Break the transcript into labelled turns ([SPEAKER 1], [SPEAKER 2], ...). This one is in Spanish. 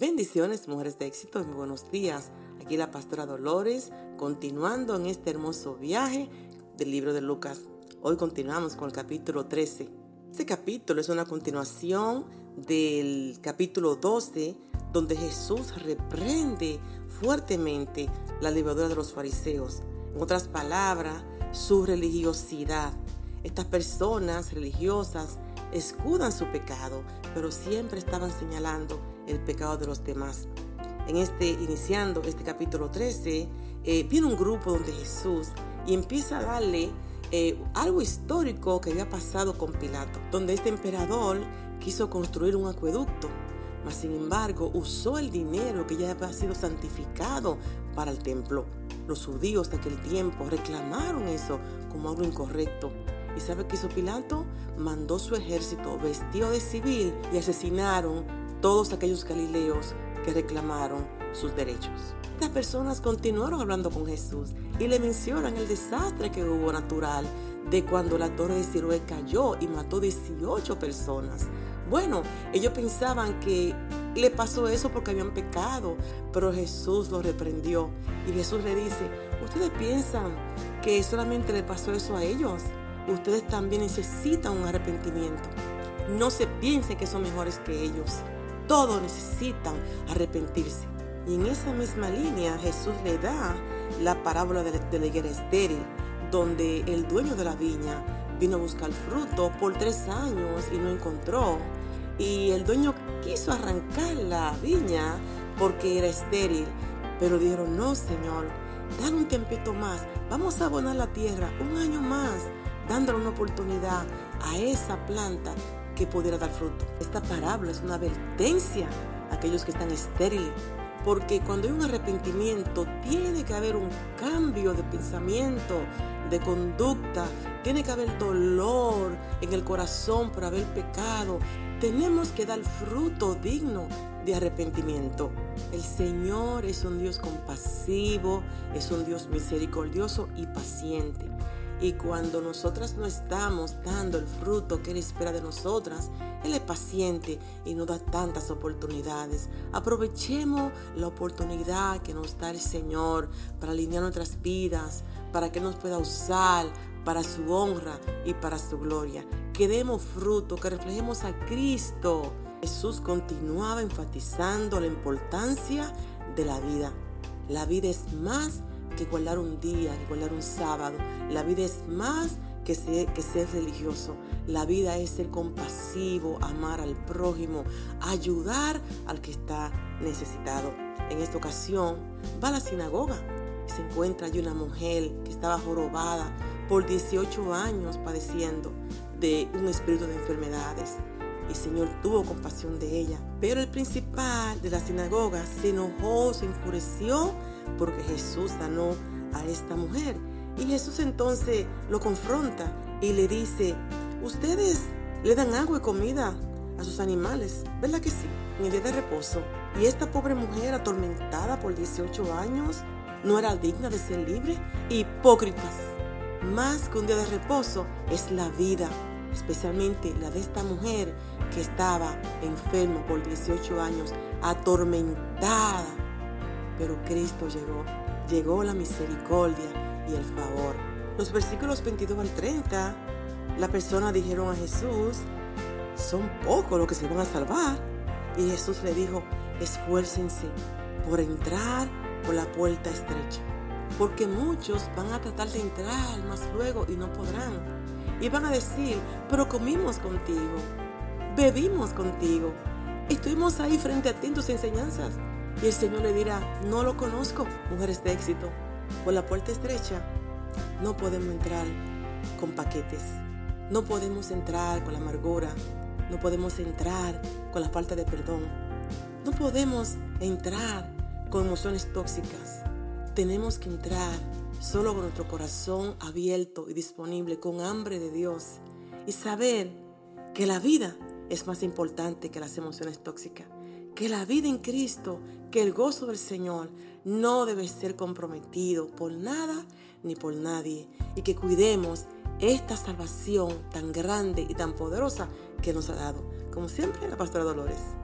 [SPEAKER 1] Bendiciones, mujeres de éxito, muy buenos días. Aquí la pastora Dolores, continuando en este hermoso viaje del libro de Lucas. Hoy continuamos con el capítulo 13. Este capítulo es una continuación del capítulo 12, donde Jesús reprende fuertemente la levadura de los fariseos. En otras palabras, su religiosidad. Estas personas religiosas escudan su pecado, pero siempre estaban señalando el pecado de los demás. En este, iniciando este capítulo 13, eh, viene un grupo donde Jesús y empieza a darle eh, algo histórico que había pasado con Pilato, donde este emperador quiso construir un acueducto, mas sin embargo usó el dinero que ya había sido santificado para el templo. Los judíos de aquel tiempo reclamaron eso como algo incorrecto ¿Y sabe qué hizo Pilato? Mandó su ejército vestido de civil y asesinaron todos aquellos galileos que reclamaron sus derechos. Estas personas continuaron hablando con Jesús y le mencionan el desastre que hubo natural de cuando la torre de Siloé cayó y mató 18 personas. Bueno, ellos pensaban que le pasó eso porque habían pecado, pero Jesús los reprendió y Jesús le dice, ¿ustedes piensan que solamente le pasó eso a ellos? Ustedes también necesitan un arrepentimiento. No se piensen que son mejores que ellos. Todos necesitan arrepentirse. Y en esa misma línea Jesús le da la parábola de la, higuera estéril, donde el dueño de la viña vino a buscar fruto por tres años y no encontró. Y el dueño quiso arrancar la viña porque era estéril. Pero dijeron, no, Señor, dan un tiempito más. Vamos a abonar la tierra un año más dándole una oportunidad a esa planta que pudiera dar fruto. Esta parábola es una advertencia a aquellos que están estériles, porque cuando hay un arrepentimiento tiene que haber un cambio de pensamiento, de conducta, tiene que haber dolor en el corazón por haber pecado. Tenemos que dar fruto digno de arrepentimiento. El Señor es un Dios compasivo, es un Dios misericordioso y paciente. Y cuando nosotras no estamos dando el fruto que Él espera de nosotras, Él es paciente y nos da tantas oportunidades. Aprovechemos la oportunidad que nos da el Señor para alinear nuestras vidas, para que nos pueda usar para su honra y para su gloria. Que demos fruto, que reflejemos a Cristo. Jesús continuaba enfatizando la importancia de la vida. La vida es más que guardar un día, que guardar un sábado. La vida es más que ser, que ser religioso. La vida es ser compasivo, amar al prójimo, ayudar al que está necesitado. En esta ocasión va a la sinagoga y se encuentra allí una mujer que estaba jorobada por 18 años padeciendo de un espíritu de enfermedades. El Señor tuvo compasión de ella. Pero el principal de la sinagoga se enojó, se enfureció porque Jesús sanó a esta mujer. Y Jesús entonces lo confronta y le dice, ustedes le dan agua y comida a sus animales, ¿verdad que sí? En el día de reposo. Y esta pobre mujer atormentada por 18 años no era digna de ser libre. Hipócritas. Más que un día de reposo es la vida, especialmente la de esta mujer que estaba enferma por 18 años, atormentada pero Cristo llegó, llegó la misericordia y el favor. Los versículos 22 al 30, la persona dijeron a Jesús, son pocos los que se van a salvar. Y Jesús le dijo, esfuércense por entrar por la puerta estrecha, porque muchos van a tratar de entrar más luego y no podrán. Y van a decir, pero comimos contigo, bebimos contigo, estuvimos ahí frente a ti en tus enseñanzas. Y el Señor le dirá, no lo conozco, mujeres de éxito. Por la puerta estrecha no podemos entrar con paquetes. No podemos entrar con la amargura. No podemos entrar con la falta de perdón. No podemos entrar con emociones tóxicas. Tenemos que entrar solo con nuestro corazón abierto y disponible, con hambre de Dios. Y saber que la vida es más importante que las emociones tóxicas que la vida en Cristo, que el gozo del Señor no debe ser comprometido por nada ni por nadie y que cuidemos esta salvación tan grande y tan poderosa que nos ha dado. Como siempre, la pastora Dolores.